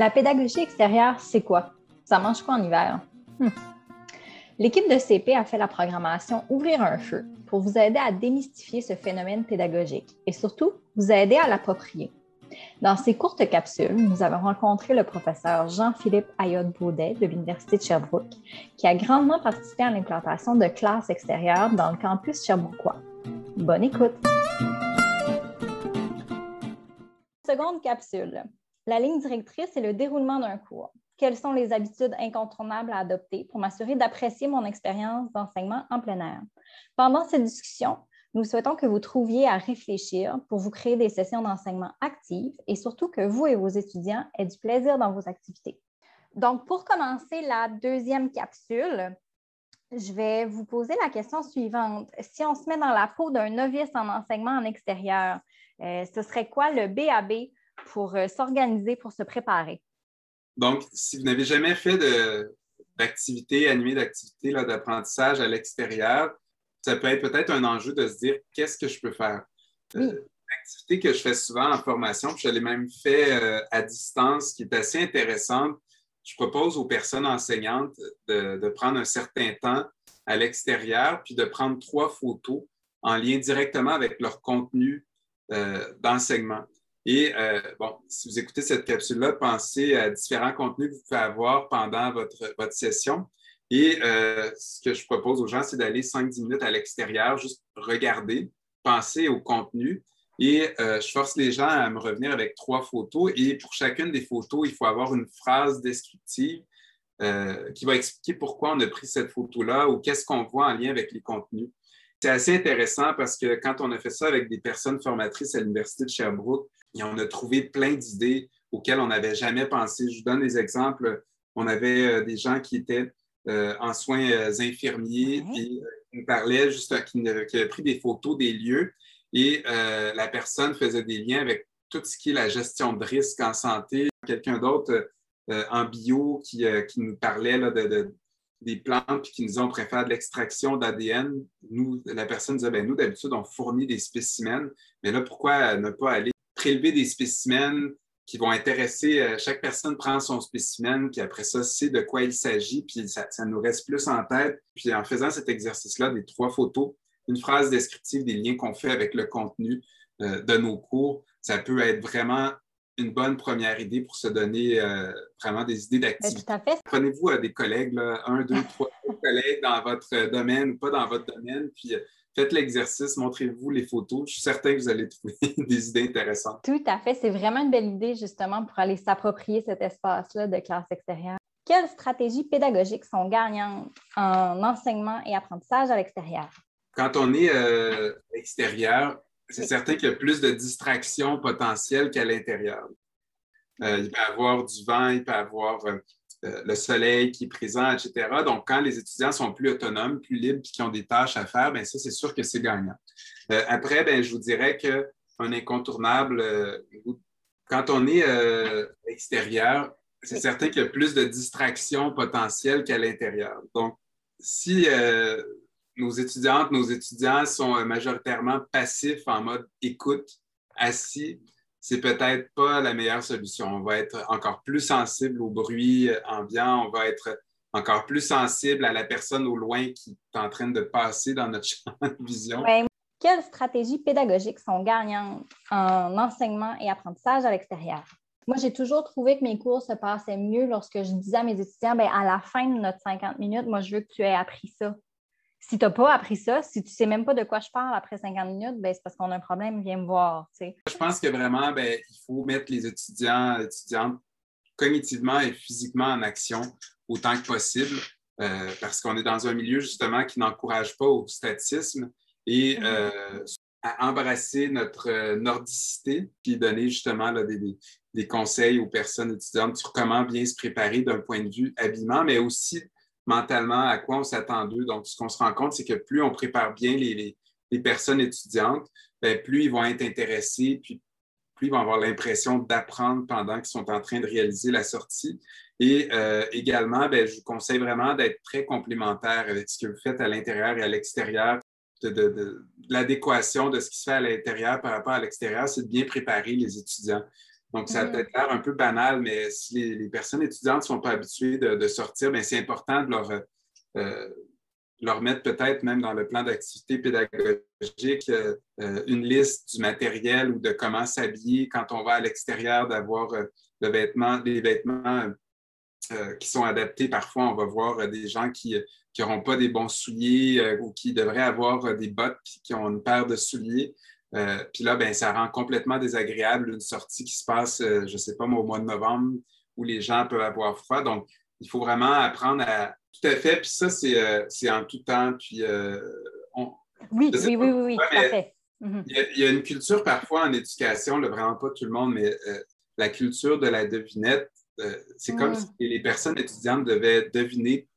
La pédagogie extérieure, c'est quoi? Ça mange quoi en hiver? Hmm. L'équipe de CP a fait la programmation Ouvrir un feu pour vous aider à démystifier ce phénomène pédagogique et surtout vous aider à l'approprier. Dans ces courtes capsules, nous avons rencontré le professeur Jean-Philippe Ayotte-Baudet de l'Université de Sherbrooke, qui a grandement participé à l'implantation de classes extérieures dans le campus sherbrookeois. Bonne écoute! Seconde capsule. La ligne directrice est le déroulement d'un cours. Quelles sont les habitudes incontournables à adopter pour m'assurer d'apprécier mon expérience d'enseignement en plein air? Pendant cette discussion, nous souhaitons que vous trouviez à réfléchir pour vous créer des sessions d'enseignement actives et surtout que vous et vos étudiants aient du plaisir dans vos activités. Donc, pour commencer la deuxième capsule, je vais vous poser la question suivante. Si on se met dans la peau d'un novice en enseignement en extérieur, euh, ce serait quoi le BAB pour euh, s'organiser, pour se préparer? Donc, si vous n'avez jamais fait d'activité, animée d'activité d'apprentissage à l'extérieur, ça peut être peut-être un enjeu de se dire qu'est-ce que je peux faire? Oui. Euh, activité que je fais souvent en formation, puis je l'ai même fait euh, à distance, qui est assez intéressante. Je propose aux personnes enseignantes de, prendre un certain temps à l'extérieur, puis de prendre trois photos en lien directement avec leur contenu d'enseignement. Et euh, bon, si vous écoutez cette capsule-là, pensez à différents contenus que vous pouvez avoir pendant votre, votre session. Et euh, ce que je propose aux gens, c'est d'aller 5-10 minutes à l'extérieur, juste regarder, penser au contenu. Et euh, je force les gens à me revenir avec trois photos. Et pour chacune des photos, il faut avoir une phrase descriptive qui va expliquer pourquoi on a pris cette photo-là ou qu'est-ce qu'on voit en lien avec les contenus. C'est assez intéressant parce que quand on a fait ça avec des personnes formatrices à l'Université de Sherbrooke, et on a trouvé plein d'idées auxquelles on n'avait jamais pensé. Je vous donne des exemples. On avait euh, des gens qui étaient euh, en soins euh, infirmiers et qui nous parlaient juste qui, avaient pris des photos des lieux et la personne faisait des liens avec tout ce qui est la gestion de risque en santé. Quelqu'un d'autre en bio qui, nous parlait de, des plantes qui nous disait on préfère de l'extraction d'ADN. Nous, la personne disait ben, nous, d'habitude, on fournit des spécimens, mais là, pourquoi ne pas aller prélever des spécimens qui vont intéresser. Euh, chaque personne prend son spécimen, puis après ça, sait de quoi il s'agit, puis ça, nous reste plus en tête. Puis en faisant cet exercice-là, des trois photos, une phrase descriptive des liens qu'on fait avec le contenu euh, de nos cours, ça peut être vraiment une bonne première idée pour se donner euh, vraiment des idées ben, d'activité. Prenez-vous des collègues, un, deux, trois collègues dans votre domaine ou pas dans votre domaine, puis faites l'exercice, montrez-vous les photos. Je suis certain que vous allez trouver des idées intéressantes. Tout à fait. C'est vraiment une belle idée, justement, pour aller s'approprier cet espace-là de classe extérieure. Quelles stratégies pédagogiques sont gagnantes en enseignement et apprentissage à l'extérieur? Quand on est euh, extérieur, c'est certain qu'il y a plus de distractions potentielles qu'à l'intérieur. Euh, il peut y avoir du vent, il peut y avoir euh, euh, le soleil qui est présent, etc. Donc, quand les étudiants sont plus autonomes, plus libres, et qui ont des tâches à faire, bien, ça, c'est sûr que c'est gagnant. Après, bien, je vous dirais qu'un incontournable, quand on est extérieur, c'est certain qu'il y a plus de distractions potentielles qu'à l'intérieur. Donc, si nos étudiantes, nos étudiants sont majoritairement passifs en mode écoute, assis, c'est peut-être pas la meilleure solution. On va être encore plus sensible au bruit ambiant, on va être encore plus sensible à la personne au loin qui est en train de passer dans notre champ de vision. Quelles stratégies pédagogiques sont gagnantes en enseignement et apprentissage à l'extérieur? Moi, j'ai toujours trouvé que mes cours se passaient mieux lorsque je disais à mes étudiants, bien, à la fin de notre 50 minutes, moi, je veux que tu aies appris ça. Si tu n'as pas appris ça, si tu ne sais même pas de quoi je parle après 50 minutes, ben, c'est parce qu'on a un problème, viens me voir. Je pense que vraiment, ben, il faut mettre les étudiants, étudiantes cognitivement et physiquement en action autant que possible, euh, parce qu'on est dans un milieu justement qui n'encourage pas au statisme et mm-hmm. euh, à embrasser notre euh, nordicité, puis donner justement des, des, conseils aux personnes étudiantes sur comment bien se préparer d'un point de vue habillement, mais aussi mentalement à quoi on s'attend d'eux. Donc, ce qu'on se rend compte, c'est que plus on prépare bien les, personnes étudiantes, ben, plus ils vont être intéressés, puis plus ils vont avoir l'impression d'apprendre pendant qu'ils sont en train de réaliser la sortie. Et euh, également, ben, je vous conseille vraiment d'être très complémentaire avec ce que vous faites à l'intérieur et à l'extérieur. De, l'adéquation de ce qui se fait à l'intérieur par rapport à l'extérieur, c'est de bien préparer les étudiants. Donc, ça a mm. peut-être l'air un peu banal, mais si les, personnes étudiantes ne sont pas habituées de, sortir, c'est important de leur, euh, leur mettre peut-être même dans le plan d'activité pédagogique euh, une liste du matériel ou de comment s'habiller quand on va à l'extérieur, d'avoir le vêtement, des vêtements qui sont adaptés. Parfois, on va voir des gens qui n'auront pas des bons souliers ou qui devraient avoir des bottes qui ont une paire de souliers. Euh, puis là, ben, ça rend complètement désagréable une sortie qui se passe, euh, je ne sais pas, au mois de novembre, où les gens peuvent avoir froid. Donc, il faut vraiment apprendre à. Tout à fait. Puis ça, c'est euh, en tout temps. Puis Oui, oui, oui, oui, oui, tout à fait. Mhm. il, y a, une culture parfois en éducation, vraiment pas tout le monde, mais la culture de la devinette, c'est comme mm. si les personnes étudiantes devaient deviner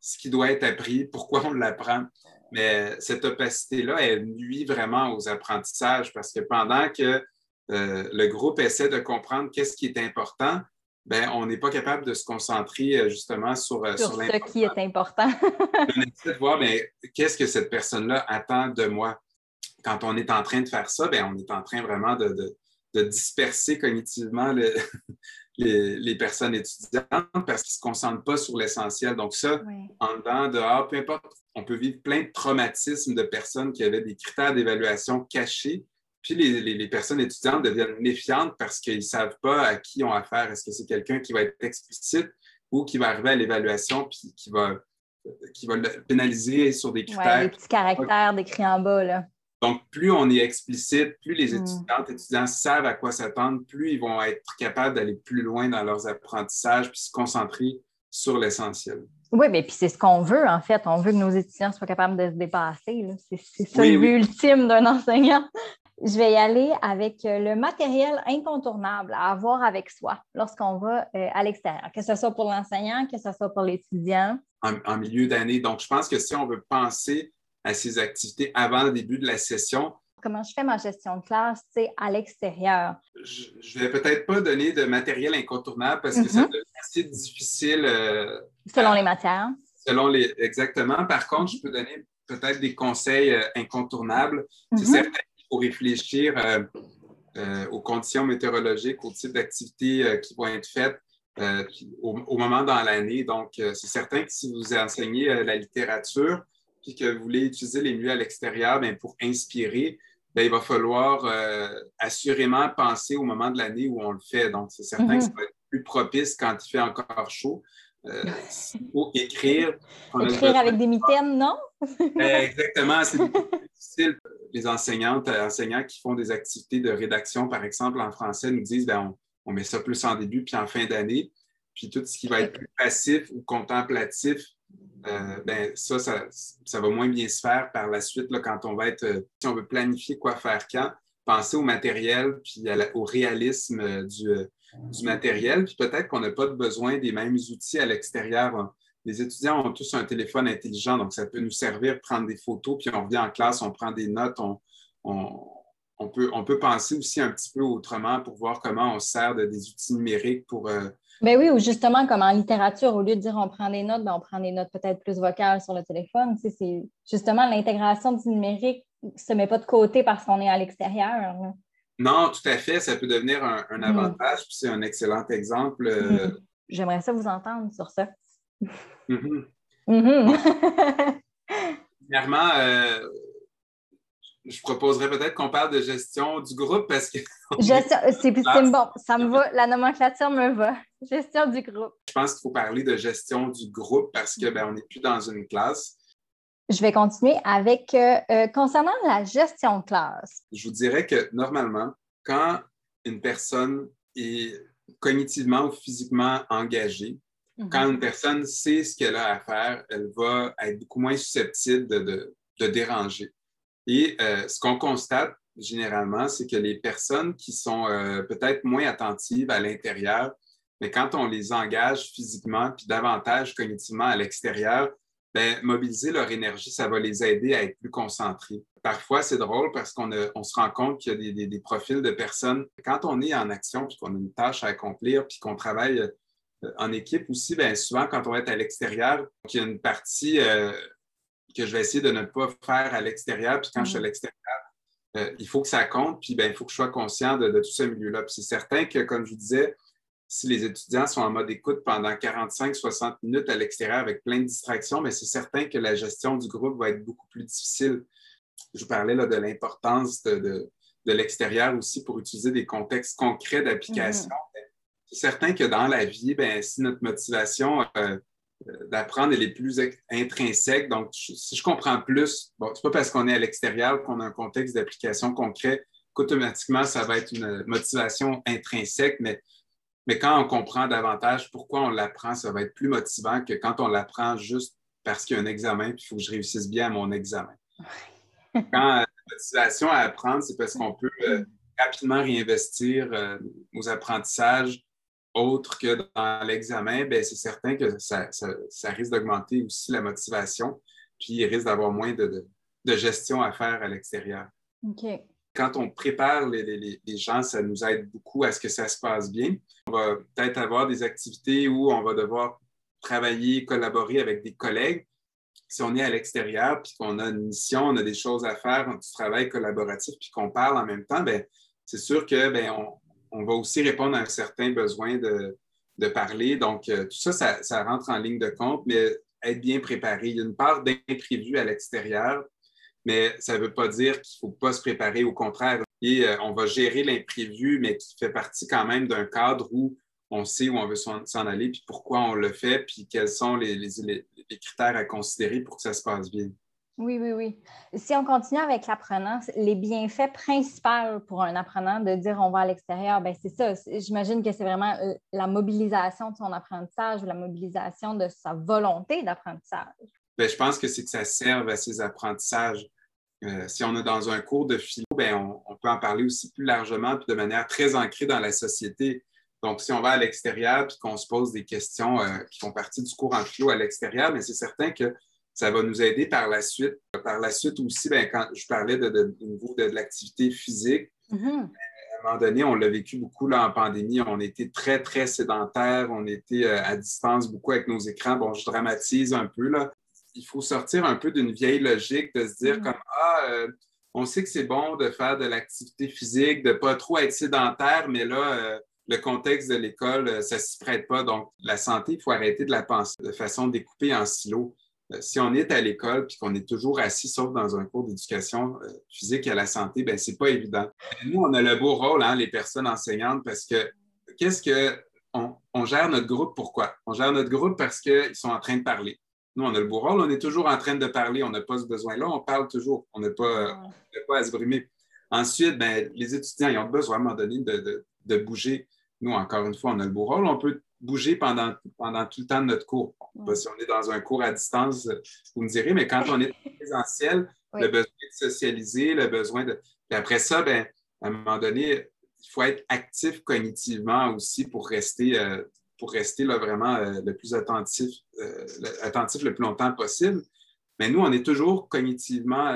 ce qui doit être appris, pourquoi on l'apprend. Mais cette opacité-là, elle nuit vraiment aux apprentissages parce que pendant que euh, le groupe essaie de comprendre qu'est-ce qui est important, ben, on n'est pas capable de se concentrer euh, justement sur, euh, sur, ce qui est important. on essaie de voir ben, qu'est-ce que cette personne-là attend de moi. Quand on est en train de faire ça, ben, on est en train vraiment de, de, disperser cognitivement le, les, personnes étudiantes parce qu'ils ne se concentrent pas sur l'essentiel. Donc, ça, en dedans, dehors, peu importe, on peut vivre plein de traumatismes de personnes qui avaient des critères d'évaluation cachés. Puis les, personnes étudiantes deviennent méfiantes parce qu'ils ne savent pas à qui ils ont affaire. Est-ce que c'est quelqu'un qui va être explicite ou qui va arriver à l'évaluation puis qui va, qui va le pénaliser sur des critères. des petits caractères décrits en bas. Là. Donc, plus on est explicite, plus les hmm. étudiantes et étudiants savent à quoi s'attendre, plus ils vont être capables d'aller plus loin dans leurs apprentissages puis se concentrer sur l'essentiel. Oui, mais puis c'est ce qu'on veut, en fait. On veut que nos étudiants soient capables de se dépasser. C'est ça le but ultime d'un enseignant. Je vais y aller avec euh, le matériel incontournable à avoir avec soi lorsqu'on va euh, à l'extérieur, que ce soit pour l'enseignant, que ce soit pour l'étudiant. en, milieu d'année. Donc, je pense que si on veut penser à ces activités avant le début de la session. Comment je fais ma gestion de classe à l'extérieur? Je ne vais peut-être pas donner de matériel incontournable parce que ça mhm. devient assez difficile. Euh, selon les matières. Selon les. Exactement. Par contre, je peux donner peut-être des conseils euh, incontournables. C'est mhm. certain qu'il faut réfléchir euh, aux conditions météorologiques, au type d'activités qui vont être faites. au, au, moment dans l'année. Donc, c'est certain que si vous enseignez la littérature, puis que vous voulez utiliser les milieux à l'extérieur ben, pour inspirer, ben, il va falloir euh, assurément penser au moment de l'année où on le fait. Donc, c'est certain que ça mhm. va être plus propice quand il fait encore chaud. Euh, il faut écrire. Écrire avec des mitaines, non? Ben, exactement. C'est difficile. Les enseignantes, enseignants qui font des activités de rédaction, par exemple, en français, nous disent ben, on, on met ça plus en début puis en fin d'année. Puis tout ce qui va être plus passif ou contemplatif, euh, ben, ça, ça, va moins bien se faire par la suite là, quand on va être, euh, si on veut planifier quoi faire quand, penser au matériel puis au réalisme euh, du, du, matériel. Puis peut-être qu'on n'a pas besoin des mêmes outils à l'extérieur. Les étudiants ont tous un téléphone intelligent, donc ça peut nous servir prendre des photos, puis on revient en classe, on prend des notes, on, peut, on peut penser aussi un petit peu autrement pour voir comment on sert de, des outils numériques pour ben oui, ou justement, comme en littérature, au lieu de dire on prend des notes, ben on prend des notes peut-être plus vocales sur le téléphone. Tu c'est justement l'intégration du numérique ne se met pas de côté parce qu'on est à l'extérieur. Non, tout à fait. Ça peut devenir un, mm. avantage. C'est un excellent exemple. Euh, mm. J'aimerais ça vous entendre sur ça. Mm-hmm. Mm-hmm. Premièrement, euh, je proposerais peut-être qu'on parle de gestion du groupe parce que. c'est bon, ça me va, la nomenclature me va. Gestion du groupe. Je pense qu'il faut parler de gestion du groupe parce qu'on ben, n'est plus dans une classe. Je vais continuer avec euh, euh, concernant la gestion de classe. Je vous dirais que normalement, quand une personne est cognitivement ou physiquement engagée, mhm. quand une personne sait ce qu'elle a à faire, elle va être beaucoup moins susceptible de, de déranger. Et euh, ce qu'on constate généralement, c'est que les personnes qui sont euh, peut-être moins attentives à l'intérieur, mais quand on les engage physiquement puis davantage cognitivement à l'extérieur, ben, mobiliser leur énergie, ça va les aider à être plus concentrés. Parfois, c'est drôle parce qu'on se rend compte qu'il y a des, profils de personnes. Quand on est en action puis qu'on a une tâche à accomplir puis qu'on travaille euh, en équipe aussi, bien, souvent, quand on être à l'extérieur, il y a une partie que je vais essayer de ne pas faire à l'extérieur. Puis quand je suis à mm. l'extérieur, euh, il faut que ça compte, puis ben, il faut que je sois conscient de, tout ce milieu-là. Puis c'est certain que, comme je vous disais, si les étudiants sont en mode écoute pendant 45-60 minutes à l'extérieur avec plein de distractions, mais c'est certain que la gestion du groupe va être beaucoup plus difficile. Je vous parlais là, de l'importance de, l'extérieur aussi pour utiliser des contextes concrets d'application. Mm-hmm. C'est certain que dans la vie, ben, si notre motivation euh, d'apprendre elle est plus intrinsèque, donc si je comprends plus, bon, c'est pas parce qu'on est à l'extérieur qu'on a un contexte d'application concret qu'automatiquement ça va être une motivation intrinsèque, mais mais quand on comprend davantage pourquoi on l'apprend, ça va être plus motivant que quand on l'apprend juste parce qu'il y a un examen et il faut que je réussisse bien à mon examen. quand euh, la motivation à apprendre, c'est parce qu'on peut euh, rapidement réinvestir euh, nos apprentissages autres que dans l'examen, ben, c'est certain que ça, risque d'augmenter aussi la motivation, puis il risque d'avoir moins de, gestion à faire à l'extérieur. Quand on prépare les, gens, ça nous aide beaucoup à ce que ça se passe bien. On va peut-être avoir des activités où on va devoir travailler, collaborer avec des collègues. Si on est à l'extérieur, puis qu'on a une mission, on a des choses à faire, du travail collaboratif, puis qu'on parle en même temps, ben, c'est sûr que ben, on, va aussi répondre à un certain besoin de, parler. Donc, euh, tout ça, ça, rentre en ligne de compte, mais être bien préparé. Il y a une part d'imprévu à l'extérieur, mais ça ne veut pas dire qu'il ne faut pas se préparer. Au contraire, euh, on va gérer l'imprévu, mais qui fait partie quand même d'un cadre où on sait où on veut s'en aller, puis pourquoi on le fait, puis quels sont les, critères à considérer pour que ça se passe bien. Oui, oui, oui. Si on continue avec l'apprenant, les bienfaits principaux pour un apprenant de dire on va à l'extérieur, ben c'est ça. J'imagine que c'est vraiment euh, la mobilisation de son apprentissage ou la mobilisation de sa volonté d'apprentissage. Bien, je pense que c'est que ça serve à ses apprentissages. Euh, si on est dans un cours de philo, ben, on, peut en parler aussi plus largement puis de manière très ancrée dans la société. Donc, si on va à l'extérieur puis qu'on se pose des questions euh, qui font partie du cours en philo à l'extérieur, mais c'est certain que ça va nous aider par la suite. Par la suite aussi, ben, quand je parlais de, niveau de, l'activité physique, mm-hmm. à un moment donné, on l'a vécu beaucoup là, en pandémie. On était très, très sédentaires. On était euh, à distance beaucoup avec nos écrans. Bon, je dramatise un peu, là il faut sortir un peu d'une vieille logique de se dire mm. comme Ah, euh, on sait que c'est bon de faire de l'activité physique, de ne pas trop être sédentaire, mais là, euh, le contexte de l'école, ça ne s'y prête pas. Donc, la santé, il faut arrêter de la penser de façon découpée en silos. Si on est à l'école puis qu'on est toujours assis, sauf dans un cours d'éducation physique à la santé, ben c'est pas évident. Nous, on a le beau rôle, hein, les personnes enseignantes, parce que qu'est-ce que on, gère notre groupe pourquoi? On gère notre groupe parce qu'ils sont en train de parler. Nous, on a le beau rôle, on est toujours en train de parler, on n'a pas ce besoin-là, on parle toujours, on n'a pas, pas, à se brimer. Ensuite, ben, les étudiants, ils ont besoin à un moment donné de, bouger. Nous, encore une fois, on a le beau rôle, on peut bouger pendant, pendant tout le temps de notre cours. Si on est dans un cours à distance, vous me direz, mais quand on est présentiel, le besoin de socialiser, le besoin de. Puis après ça, ben, à un moment donné, il faut être actif cognitivement aussi pour rester, euh, pour rester là, vraiment euh, le plus attentif, euh, le, attentif le plus longtemps possible. Mais nous, on est toujours cognitivement.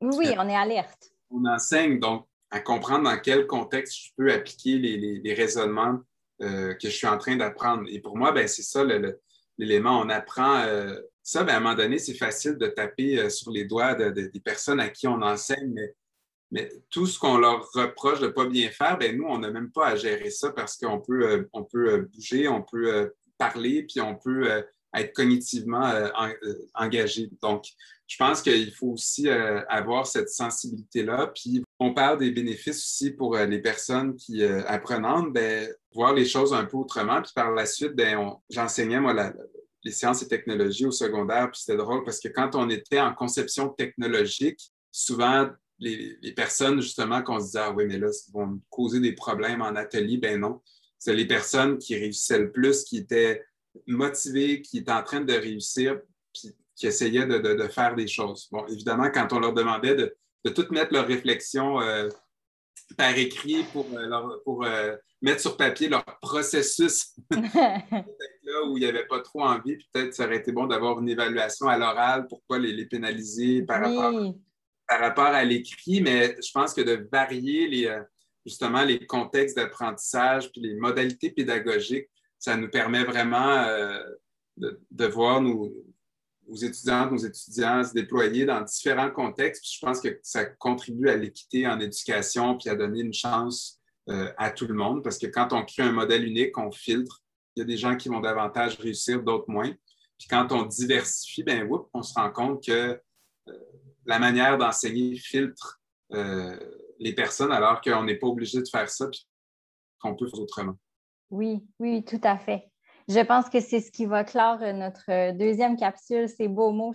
Oui, on est alerte. On enseigne, donc, à comprendre dans quel contexte je peux appliquer les, raisonnements que je suis en train d'apprendre. Et pour moi, ben, c'est ça l'élément. On apprend ça, ben, à un moment donné, c'est facile de taper sur les doigts des personnes à qui on enseigne, mais tout ce qu'on leur reproche de ne pas bien faire, ben nous, on n'a même pas à gérer ça parce qu'on peut, euh, on peut euh, bouger, on peut euh, parler, puis on peut être cognitivement engagé. Donc, je pense qu'il faut aussi avoir cette sensibilité-là. Puis, on parle des bénéfices aussi pour les personnes qui apprenantes, ben, voir les choses un peu autrement. Puis, par la suite, ben, j'enseignais, moi, les sciences et technologies au secondaire. Puis, c'était drôle parce que quand on était en conception technologique, souvent, les, personnes, justement, qu'on se disait, ah oui, mais là, ils vont causer des problèmes en atelier. Ben non. C'est les personnes qui réussissaient le plus, qui étaient motivées, qui étaient en train de réussir, puis qui essayaient de, faire des choses. Bon, évidemment, quand on leur demandait de, de toutes mettre leurs réflexions euh, par écrit pour, euh, pour euh, mettre sur papier leur processus, là où il n'y avait pas trop envie, peut-être ça aurait été bon d'avoir une évaluation à l'oral, pourquoi les, les pénaliser par rapport par rapport à l'écrit, mais je pense que de varier les, justement les contextes d'apprentissage puis les modalités pédagogiques, ça nous permet vraiment euh, de, voir nos, étudiantes, aux étudiants se déployer dans différents contextes. je pense que ça contribue à l'équité en éducation puis à donner une chance euh, à tout le monde parce que quand on crée un modèle unique, on filtre. Il y a des gens qui vont davantage réussir, d'autres moins. Puis quand on diversifie, ben, on se rend compte que euh, la manière d'enseigner filtre les personnes alors qu'on n'est pas obligé de faire ça puis qu'on peut faire autrement. Oui, oui, tout à fait. Je pense que c'est ce qui va clore notre deuxième capsule, ces beaux mots.